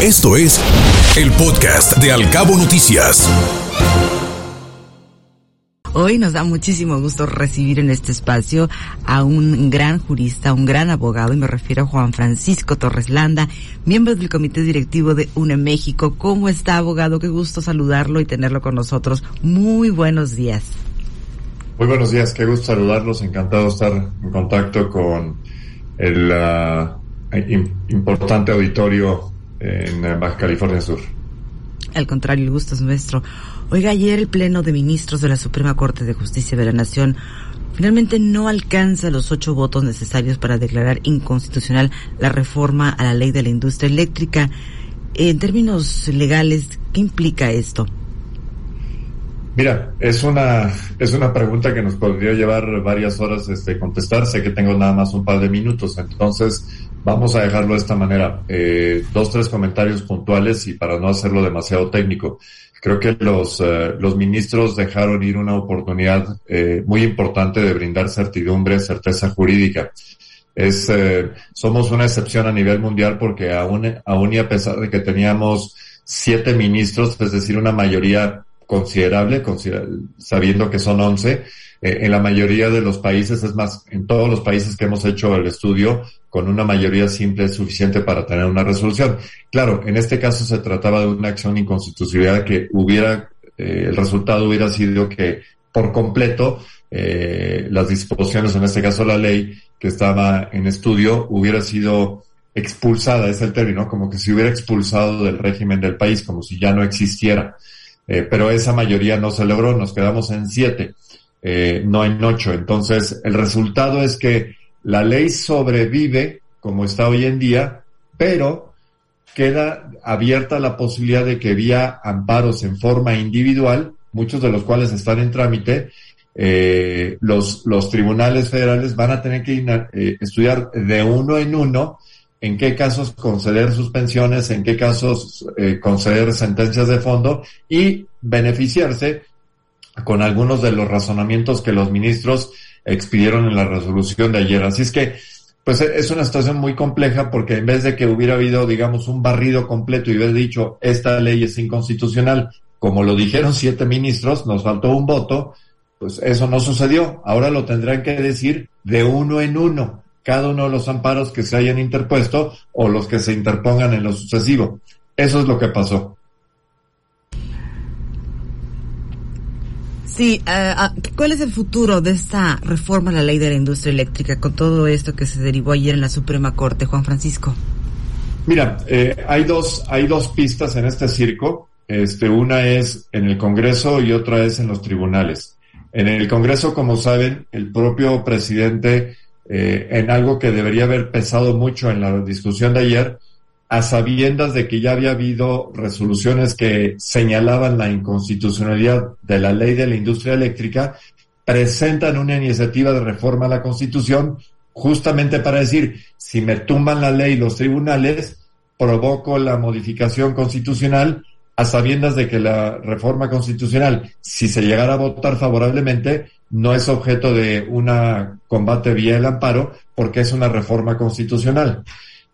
Esto es el podcast de Alcabo Noticias. Hoy nos da muchísimo gusto recibir en este espacio a un gran jurista, un gran abogado, y me refiero a Juan Francisco Torres Landa, miembro del Comité Directivo de UNE México. ¿Cómo está, abogado? Qué gusto saludarlo y tenerlo con nosotros. Muy buenos días. Muy buenos días, qué gusto saludarlos. Encantado de estar en contacto con el uh, importante auditorio en Baja California Sur. Al contrario, el gusto es nuestro. Oiga, ayer el Pleno de Ministros de la Suprema Corte de Justicia de la Nación finalmente no alcanza los ocho votos necesarios para declarar inconstitucional la reforma a la ley de la industria eléctrica. En términos legales, ¿qué implica esto? Mira, es una, es una pregunta que nos podría llevar varias horas este, contestar. Sé que tengo nada más un par de minutos, entonces Vamos a dejarlo de esta manera. Eh, dos, tres comentarios puntuales y para no hacerlo demasiado técnico. Creo que los, eh, los ministros dejaron ir una oportunidad eh, muy importante de brindar certidumbre, certeza jurídica. Es, eh, somos una excepción a nivel mundial porque aún, aún y a pesar de que teníamos siete ministros, es decir, una mayoría considerable, sabiendo que son once, eh, en la mayoría de los países, es más, en todos los países que hemos hecho el estudio, con una mayoría simple es suficiente para tener una resolución. Claro, en este caso se trataba de una acción de inconstitucionalidad que hubiera, eh, el resultado hubiera sido que por completo eh, las disposiciones, en este caso la ley que estaba en estudio, hubiera sido expulsada, es el término, como que se hubiera expulsado del régimen del país, como si ya no existiera. pero esa mayoría no se logró, nos quedamos en siete eh, no en ocho. Entonces, el resultado es que la ley sobrevive como está hoy en día, pero queda abierta la posibilidad de que vía amparos en forma individual, muchos de los cuales están en trámite, eh, los, tribunales federales van a tener que eh, estudiar de uno en uno en qué casos conceder suspensiones, en qué casos eh, conceder sentencias de fondo y beneficiarse con algunos de los razonamientos que los ministros expidieron en la resolución de ayer. Así es que, pues es una situación muy compleja porque en vez de que hubiera habido, digamos, un barrido completo y hubiera dicho esta ley es inconstitucional, como lo dijeron siete ministros, nos faltó un voto, pues eso no sucedió. Ahora lo tendrán que decir de uno en uno, cada uno de los amparos que se hayan interpuesto o los que se interpongan en lo sucesivo. Eso es lo que pasó. Sí, eh, ah, ¿cuál es el futuro de esta reforma a la ley de la industria eléctrica con todo esto que se derivó ayer en la Suprema Corte, Juan Francisco? Mira, eh, hay dos hay dos pistas en este circo. Este, una es en el Congreso y otra es en los tribunales. En el Congreso, como saben, el propio presidente, eh, en algo que debería haber pesado mucho en la discusión de ayer, a sabiendas de que ya había habido resoluciones que señalaban la inconstitucionalidad de la ley de la industria eléctrica, presentan una iniciativa de reforma a la Constitución justamente para decir, si me tumban la ley los tribunales, provoco la modificación constitucional a sabiendas de que la reforma constitucional, si se llegara a votar favorablemente, no es objeto de una combate vía el amparo, porque es una reforma constitucional.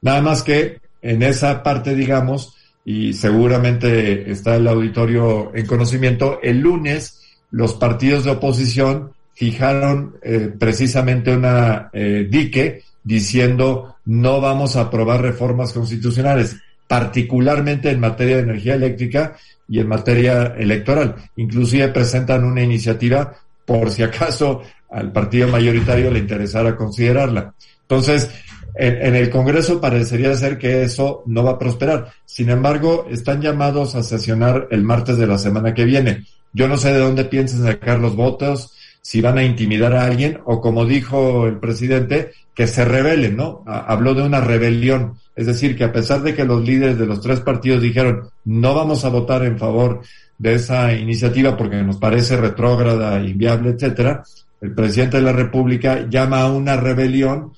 Nada más que en esa parte, digamos, y seguramente está el auditorio en conocimiento, el lunes los partidos de oposición fijaron eh, precisamente una eh, dique diciendo no vamos a aprobar reformas constitucionales, particularmente en materia de energía eléctrica y en materia electoral. Inclusive presentan una iniciativa por si acaso al partido mayoritario le interesara considerarla. Entonces, en, el Congreso parecería ser que eso no va a prosperar. Sin embargo, están llamados a sesionar el martes de la semana que viene. Yo no sé de dónde piensan sacar los votos, si van a intimidar a alguien o como dijo el presidente, que se rebelen, ¿no? Habló de una rebelión. Es decir, que a pesar de que los líderes de los tres partidos dijeron no vamos a votar en favor de esa iniciativa porque nos parece retrógrada, inviable, etcétera, el presidente de la República llama a una rebelión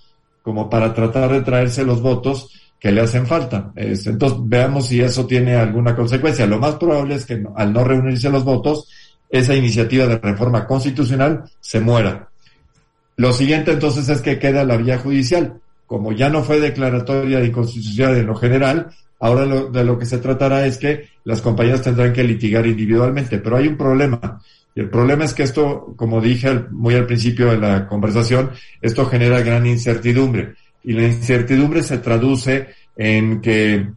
como para tratar de traerse los votos que le hacen falta. entonces, veamos si eso tiene alguna consecuencia. Lo más probable es que al no reunirse los votos, esa iniciativa de reforma constitucional se muera. Lo siguiente entonces es que queda la vía judicial. Como ya no fue declaratoria de inconstitucionalidad en lo general, Ahora de lo que se tratará es que las compañías tendrán que litigar individualmente, pero hay un problema. Y el problema es que esto, como dije muy al principio de la conversación, esto genera gran incertidumbre. Y la incertidumbre se traduce en que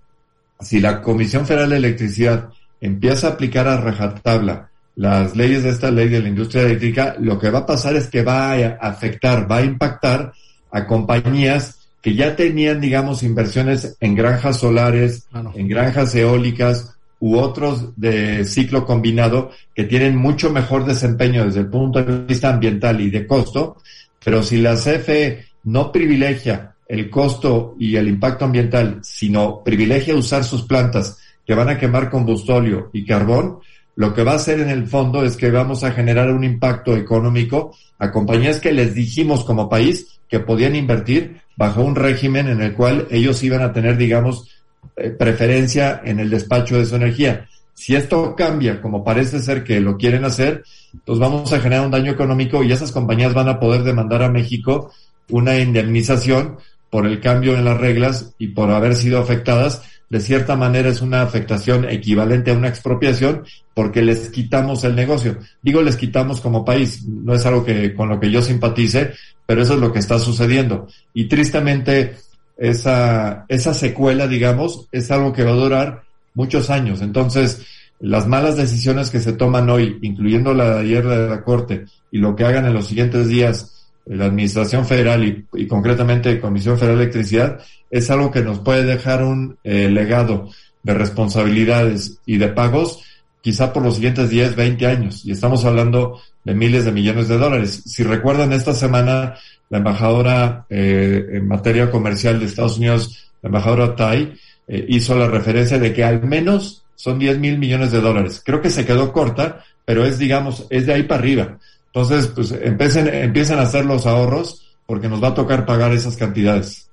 si la Comisión Federal de Electricidad empieza a aplicar a rajatabla las leyes de esta ley de la industria eléctrica, lo que va a pasar es que va a afectar, va a impactar a compañías que ya tenían, digamos, inversiones en granjas solares, en granjas eólicas u otros de ciclo combinado que tienen mucho mejor desempeño desde el punto de vista ambiental y de costo, pero si la CFE no privilegia el costo y el impacto ambiental, sino privilegia usar sus plantas que van a quemar combustóleo y carbón, lo que va a hacer en el fondo es que vamos a generar un impacto económico a compañías que les dijimos como país que podían invertir bajo un régimen en el cual ellos iban a tener, digamos, eh, preferencia en el despacho de su energía. Si esto cambia, como parece ser que lo quieren hacer, pues vamos a generar un daño económico y esas compañías van a poder demandar a México una indemnización por el cambio en las reglas y por haber sido afectadas. De cierta manera es una afectación equivalente a una expropiación porque les quitamos el negocio. Digo les quitamos como país, no es algo que con lo que yo simpatice, pero eso es lo que está sucediendo. Y tristemente, esa, esa secuela, digamos, es algo que va a durar muchos años. Entonces, las malas decisiones que se toman hoy, incluyendo la de ayer de la Corte, y lo que hagan en los siguientes días la Administración Federal y, y concretamente Comisión Federal de Electricidad, es algo que nos puede dejar un eh, legado de responsabilidades y de pagos quizá por los siguientes 10, 20 años. Y estamos hablando de miles de millones de dólares. Si recuerdan, esta semana la embajadora eh, en materia comercial de Estados Unidos, la embajadora Tai, eh, hizo la referencia de que al menos son 10 mil millones de dólares. Creo que se quedó corta, pero es, digamos, es de ahí para arriba. Entonces, pues empiecen, empiezan a hacer los ahorros porque nos va a tocar pagar esas cantidades.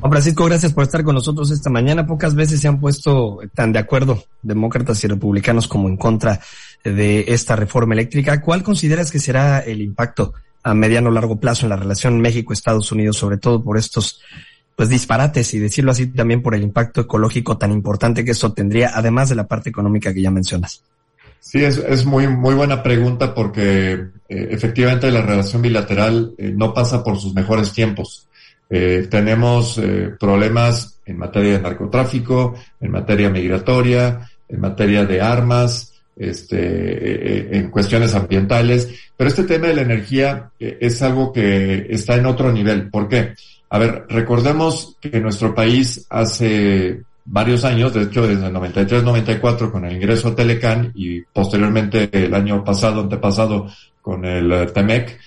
Juan Francisco, gracias por estar con nosotros esta mañana. Pocas veces se han puesto tan de acuerdo demócratas y republicanos como en contra de esta reforma eléctrica. ¿Cuál consideras que será el impacto a mediano o largo plazo en la relación México-Estados Unidos, sobre todo por estos pues disparates y decirlo así también por el impacto ecológico tan importante que esto tendría, además de la parte económica que ya mencionas? Sí, es, es muy, muy buena pregunta porque eh, efectivamente la relación bilateral eh, no pasa por sus mejores tiempos. Eh, tenemos problemas en materia de narcotráfico, en materia migratoria, en materia de armas, este, eh, en cuestiones ambientales, pero este tema de la energía es algo que está en otro nivel. ¿Por qué? A ver, recordemos que nuestro país hace varios años, de hecho desde el 93-94 con el ingreso a Telecan y posteriormente el año pasado, antepasado con el TEMEC,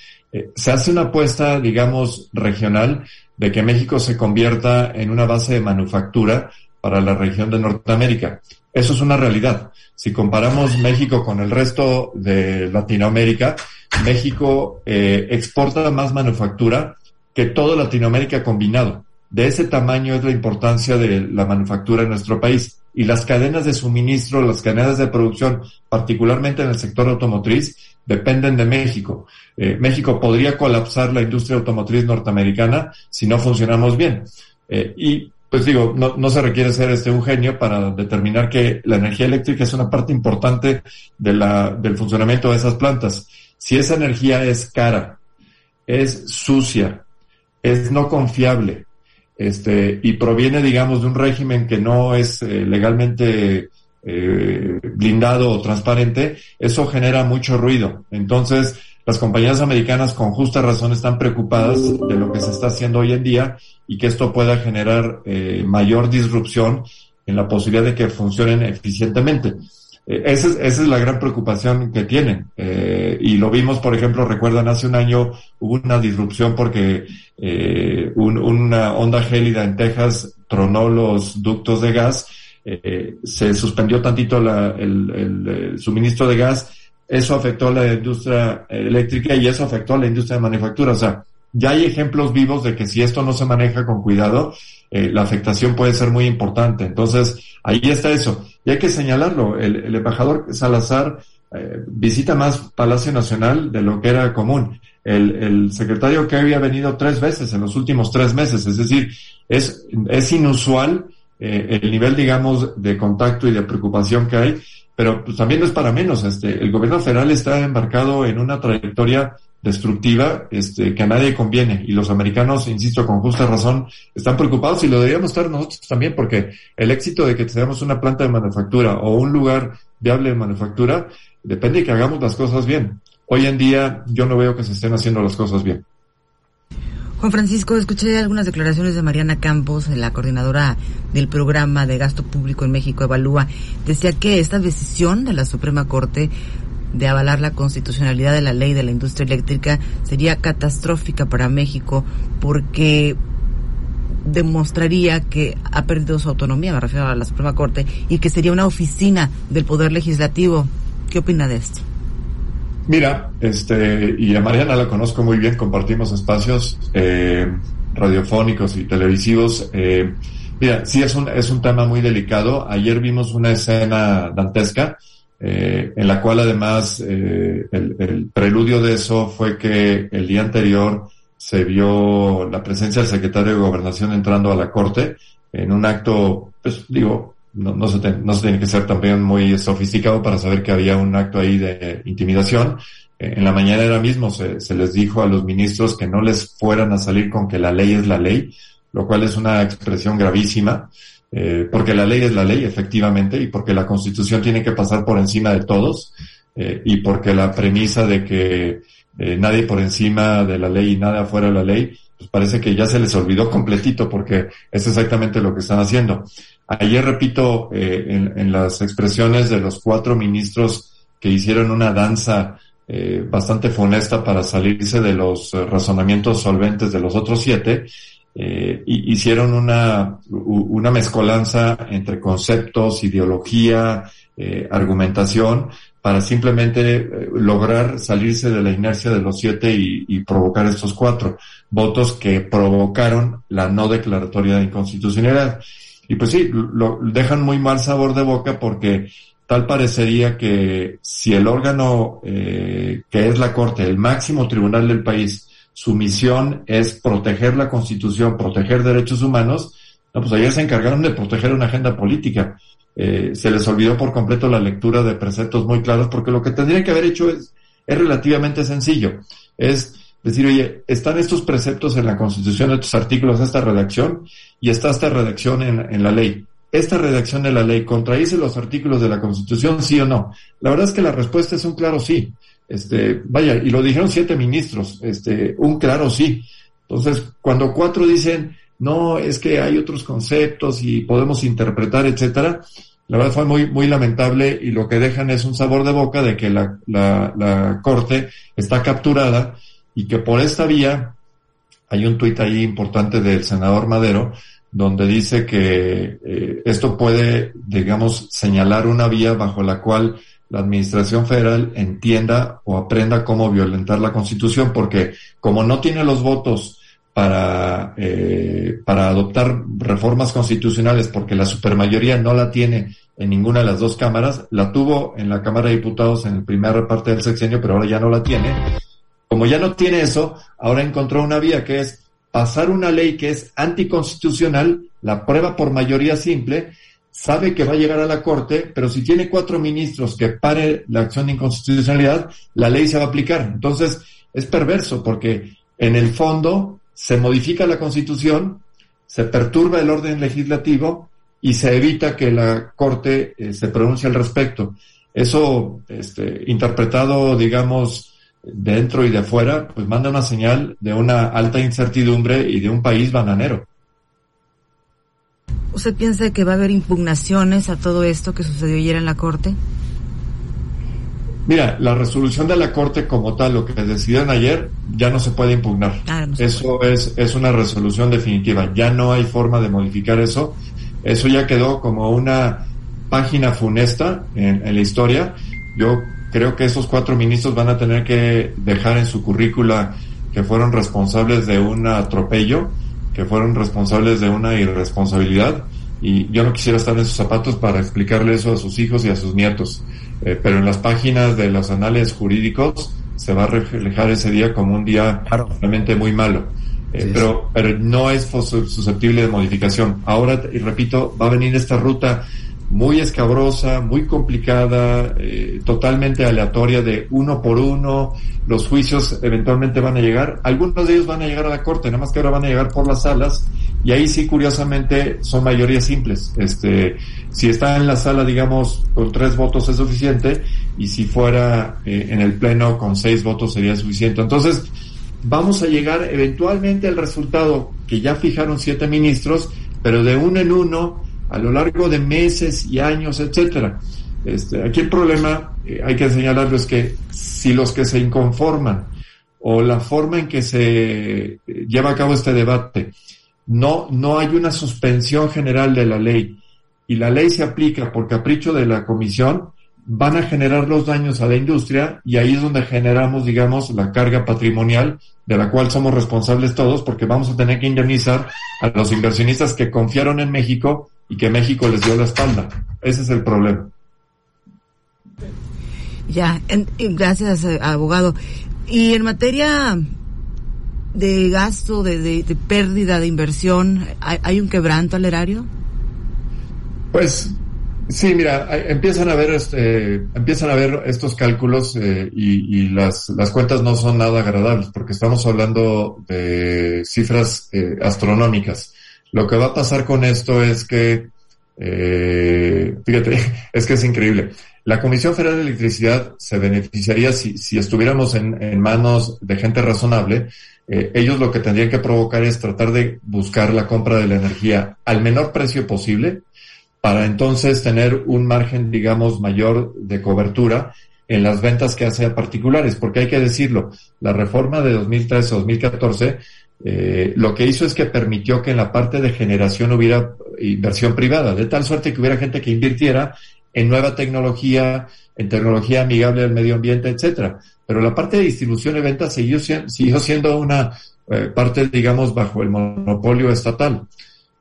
se hace una apuesta, digamos, regional de que México se convierta en una base de manufactura para la región de Norteamérica. Eso es una realidad. Si comparamos México con el resto de Latinoamérica, México eh, exporta más manufactura que todo Latinoamérica combinado. De ese tamaño es la importancia de la manufactura en nuestro país. Y las cadenas de suministro, las cadenas de producción, particularmente en el sector automotriz, dependen de México. Eh, México podría colapsar la industria automotriz norteamericana si no funcionamos bien. Eh, y pues digo, no, se requiere ser este un genio para determinar que la energía eléctrica es una parte importante de la, del funcionamiento de esas plantas. Si esa energía es cara, es sucia, es no confiable, este, y proviene, digamos, de un régimen que no es eh, legalmente eh, blindado o transparente, eso genera mucho ruido. Entonces, las compañías americanas con justa razón están preocupadas de lo que se está haciendo hoy en día y que esto pueda generar eh, mayor disrupción en la posibilidad de que funcionen eficientemente. Eh, esa, es, esa, es, la gran preocupación que tienen. Eh, y lo vimos, por ejemplo, recuerdan, hace un año hubo una disrupción porque eh, un, una onda gélida en Texas tronó los ductos de gas se suspendió tantito el, el, suministro de gas, eso afectó a la industria eléctrica y eso afectó a la industria de manufactura. O sea, ya hay ejemplos vivos de que si esto no se maneja con cuidado, eh, la afectación puede ser muy importante. Entonces, ahí está eso. Y hay que señalarlo. El, embajador Salazar eh, visita más Palacio Nacional de lo que era común. El, el secretario que había venido tres veces en los últimos tres meses. Es decir, es, es inusual eh, el nivel, digamos, de contacto y de preocupación que hay, pero pues, también no es para menos. Este, el gobierno federal está embarcado en una trayectoria destructiva este, que a nadie conviene. Y los americanos, insisto, con justa razón, están preocupados y lo deberíamos estar nosotros también, porque el éxito de que tengamos una planta de manufactura o un lugar viable de manufactura depende de que hagamos las cosas bien. Hoy en día yo no veo que se estén haciendo las cosas bien. Juan Francisco, escuché algunas declaraciones de Mariana Campos, la coordinadora del programa de gasto público en México Evalúa. Decía que esta decisión de la Suprema Corte de avalar la constitucionalidad de la ley de la industria eléctrica sería catastrófica para México porque demostraría que ha perdido su autonomía, me refiero a la Suprema Corte, y que sería una oficina del Poder Legislativo. ¿Qué opina de esto? Mira, este, y a Mariana la conozco muy bien, compartimos espacios eh, radiofónicos y televisivos. Eh, mira, sí es un, es un tema muy delicado. Ayer vimos una escena dantesca, eh, en la cual además el, el, preludio de eso fue que el día anterior se vio la presencia del secretario de Gobernación entrando a la corte en un acto, pues digo, no, se no se tiene que ser también muy sofisticado para saber que había un acto ahí de intimidación. Eh, en la mañana era mismo se, se, les dijo a los ministros que no les fueran a salir con que la ley es la ley, lo cual es una expresión gravísima, eh, porque la ley es la ley, efectivamente, y porque la constitución tiene que pasar por encima de todos, eh, y porque la premisa de que nadie por encima de la ley y nada afuera de la ley, pues parece que ya se les olvidó completito, porque es exactamente lo que están haciendo. Ayer, repito, eh, en, las expresiones de los cuatro ministros que hicieron una danza eh, bastante funesta para salirse de los eh, razonamientos solventes de los otros siete, hicieron una, mezcolanza entre conceptos, ideología, argumentación, para simplemente lograr salirse de la inercia de los siete y, y, provocar estos cuatro votos que provocaron la no declaratoria de inconstitucionalidad. Y pues sí, lo dejan muy mal sabor de boca porque tal parecería que si el órgano eh, que es la Corte, el máximo tribunal del país, su misión es proteger la Constitución, proteger derechos humanos, no, pues ayer se encargaron de proteger una agenda política. Eh, se les olvidó por completo la lectura de preceptos muy claros porque lo que tendrían que haber hecho es, es relativamente sencillo. Es decir, oye, están estos preceptos en la Constitución, estos artículos, esta redacción, y está esta redacción en, en la ley. ¿Esta redacción de la ley contradice los artículos de la Constitución, sí o no? La verdad es que la respuesta es un claro sí. Este, vaya, y lo dijeron siete ministros, este, un claro sí. Entonces, cuando cuatro dicen, no, es que hay otros conceptos y podemos interpretar, etcétera, la verdad fue muy, muy lamentable y lo que dejan es un sabor de boca de que la, la, la Corte está capturada y que por esta vía, hay un tuit ahí importante del senador Madero, donde dice que eh, esto puede, digamos, señalar una vía bajo la cual la Administración Federal entienda o aprenda cómo violentar la Constitución, porque como no tiene los votos para, eh, para adoptar reformas constitucionales, porque la supermayoría no la tiene en ninguna de las dos cámaras, la tuvo en la Cámara de Diputados en la primera parte del sexenio, pero ahora ya no la tiene como ya no tiene eso, ahora encontró una vía que es pasar una ley que es anticonstitucional, la prueba por mayoría simple, sabe que va a llegar a la Corte, pero si tiene cuatro ministros que pare la acción de inconstitucionalidad, la ley se va a aplicar. Entonces, es perverso porque en el fondo se modifica la Constitución, se perturba el orden legislativo y se evita que la Corte eh, se pronuncie al respecto. Eso, este, interpretado, digamos, dentro y de afuera, pues manda una señal de una alta incertidumbre y de un país bananero. ¿Usted piensa que va a haber impugnaciones a todo esto que sucedió ayer en la Corte? Mira, la resolución de la Corte como tal, lo que decidieron ayer, ya no se puede impugnar. Ah, no eso puede. es, es una resolución definitiva. Ya no hay forma de modificar eso. Eso ya quedó como una página funesta en, en la historia. Yo creo que esos cuatro ministros van a tener que dejar en su currícula que fueron responsables de un atropello, que fueron responsables de una irresponsabilidad. Y yo no quisiera estar en sus zapatos para explicarle eso a sus hijos y a sus nietos. Eh, pero en las páginas de los anales jurídicos se va a reflejar ese día como un día realmente muy malo. Eh, pero, pero no es susceptible de modificación. Ahora, y repito, va a venir esta ruta muy escabrosa, muy complicada, eh, totalmente aleatoria de uno por uno. Los juicios eventualmente van a llegar. Algunos de ellos van a llegar a la corte, nada más que ahora van a llegar por las salas. Y ahí sí, curiosamente, son mayorías simples. Este, si está en la sala, digamos, con tres votos es suficiente. Y si fuera eh, en el pleno con seis votos sería suficiente. Entonces, vamos a llegar eventualmente al resultado que ya fijaron siete ministros, pero de uno en uno a lo largo de meses y años, etcétera. Este, aquí el problema, eh, hay que señalarlo, es que si los que se inconforman o la forma en que se eh, lleva a cabo este debate, no, no hay una suspensión general de la ley y la ley se aplica por capricho de la comisión, van a generar los daños a la industria y ahí es donde generamos, digamos, la carga patrimonial de la cual somos responsables todos porque vamos a tener que indemnizar a los inversionistas que confiaron en México y que México les dio la espalda. Ese es el problema. Ya, gracias, eh, abogado. Y en materia de gasto, de, de, pérdida de inversión, ¿hay, un quebranto al erario? Pues sí, mira, empiezan a ver este, empiezan a ver estos cálculos eh, y, las, las cuentas no son nada agradables porque estamos hablando de cifras eh, astronómicas. Lo que va a pasar con esto es que, eh, fíjate, es que es increíble. La Comisión Federal de Electricidad se beneficiaría si, si estuviéramos en, en, manos de gente razonable. Eh, ellos lo que tendrían que provocar es tratar de buscar la compra de la energía al menor precio posible para entonces tener un margen, digamos, mayor de cobertura en las ventas que hace a particulares, porque hay que decirlo, la reforma de 2013-2014 eh, lo que hizo es que permitió que en la parte de generación hubiera inversión privada, de tal suerte que hubiera gente que invirtiera en nueva tecnología, en tecnología amigable al medio ambiente, etcétera. Pero la parte de distribución y venta siguió, siguió siendo una eh, parte, digamos, bajo el monopolio estatal.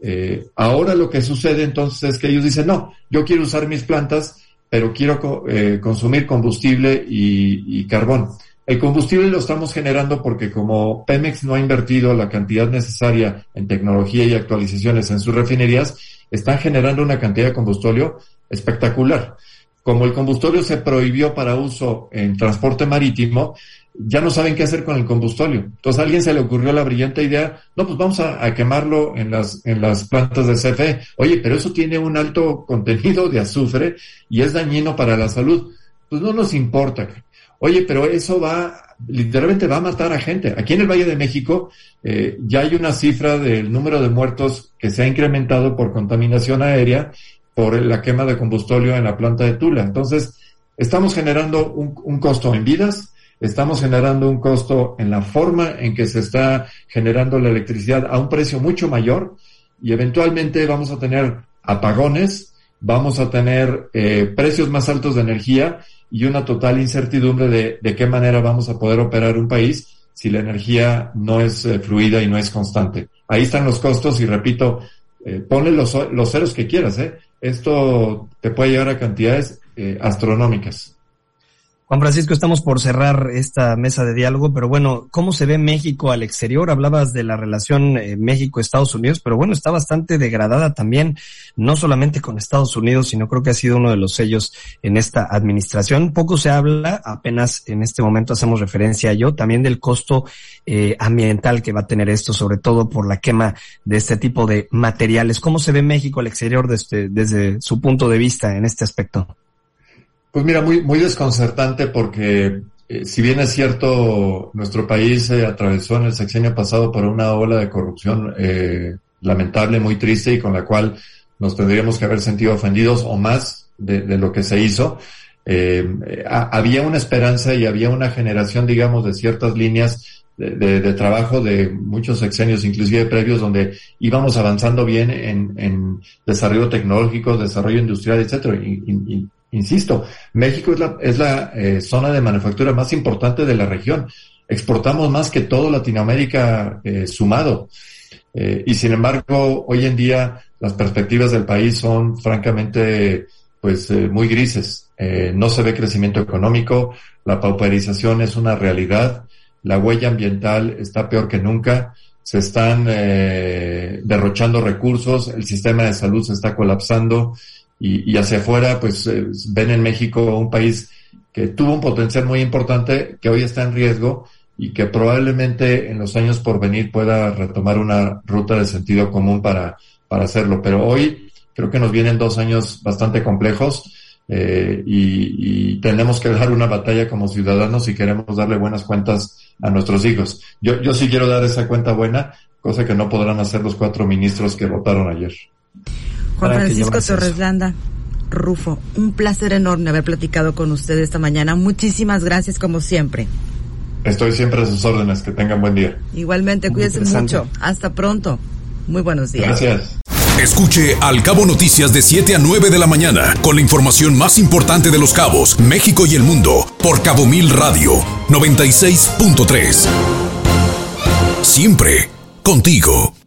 Eh, ahora lo que sucede entonces es que ellos dicen, no, yo quiero usar mis plantas, pero quiero eh, consumir combustible y carbón. El combustible lo estamos generando porque como Pemex no ha invertido la cantidad necesaria en tecnología y actualizaciones en sus refinerías, están generando una cantidad de combustible espectacular. Como el combustible se prohibió para uso en transporte marítimo, ya no saben qué hacer con el combustible. Entonces a alguien se le ocurrió la brillante idea, no, pues vamos a, a, quemarlo en las, en las plantas de CFE. Oye, pero eso tiene un alto contenido de azufre y es dañino para la salud. Pues no nos importa. Oye, pero eso va, literalmente va a matar a gente. Aquí en el Valle de México eh, ya hay una cifra del número de muertos que se ha incrementado por contaminación aérea por la quema de combustorio en la planta de Tula. Entonces, estamos generando un, un costo en vidas, estamos generando un costo en la forma en que se está generando la electricidad a un precio mucho mayor y eventualmente vamos a tener apagones, vamos a tener eh, precios más altos de energía y una total incertidumbre de, de qué manera vamos a poder operar un país si la energía no es eh, fluida y no es constante. Ahí están los costos y repito, eh, ponle los, los ceros que quieras, ¿eh? Esto te puede llegar a cantidades eh, astronómicas. Juan Francisco, estamos por cerrar esta mesa de diálogo, pero bueno, ¿cómo se ve México al exterior? Hablabas de la relación eh, México-Estados Unidos, pero bueno, está bastante degradada también, no solamente con Estados Unidos, sino creo que ha sido uno de los sellos en esta administración. Poco se habla, apenas en este momento hacemos referencia a yo, también del costo eh, ambiental que va a tener esto, sobre todo por la quema de este tipo de materiales. ¿Cómo se ve México al exterior desde, desde su punto de vista en este aspecto? Pues mira, muy, muy desconcertante porque eh, si bien es cierto, nuestro país se atravesó en el sexenio pasado por una ola de corrupción eh, lamentable, muy triste y con la cual nos tendríamos que haber sentido ofendidos o más de, de lo que se hizo. Eh, había una esperanza y había una generación, digamos, de ciertas líneas de, de, de, trabajo de muchos sexenios, inclusive previos, donde íbamos avanzando bien en, en desarrollo tecnológico, desarrollo industrial, etcétera. Y, Insisto, México es la, es la eh, zona de manufactura más importante de la región. Exportamos más que todo Latinoamérica eh, sumado. Eh, y sin embargo, hoy en día las perspectivas del país son francamente pues muy grises. No se ve crecimiento económico, la pauperización es una realidad, la huella ambiental está peor que nunca. se están derrochando recursos, el sistema de salud se está colapsando y, hacia afuera, pues eh, ven en México un país que tuvo un potencial muy importante, que hoy está en riesgo y que probablemente en los años por venir pueda retomar una ruta de sentido común para, para hacerlo. Pero hoy creo que nos vienen dos años bastante complejos eh, y, tenemos que dar una batalla como ciudadanos si queremos darle buenas cuentas a nuestros hijos. Yo, yo sí quiero dar esa cuenta buena, cosa que no podrán hacer los cuatro ministros que votaron ayer. Juan Francisco Torres Landa, Rufo, un placer enorme haber platicado con usted esta mañana. Muchísimas gracias como siempre. Estoy siempre a sus órdenes. Que tengan buen día. Igualmente, cuídense mucho. Hasta pronto. Muy buenos días. Gracias. Escuche Al Cabo Noticias de 7 a 9 de la mañana con la información más importante de los cabos, México y el mundo por Cabo Mil Radio 96.3. Siempre contigo.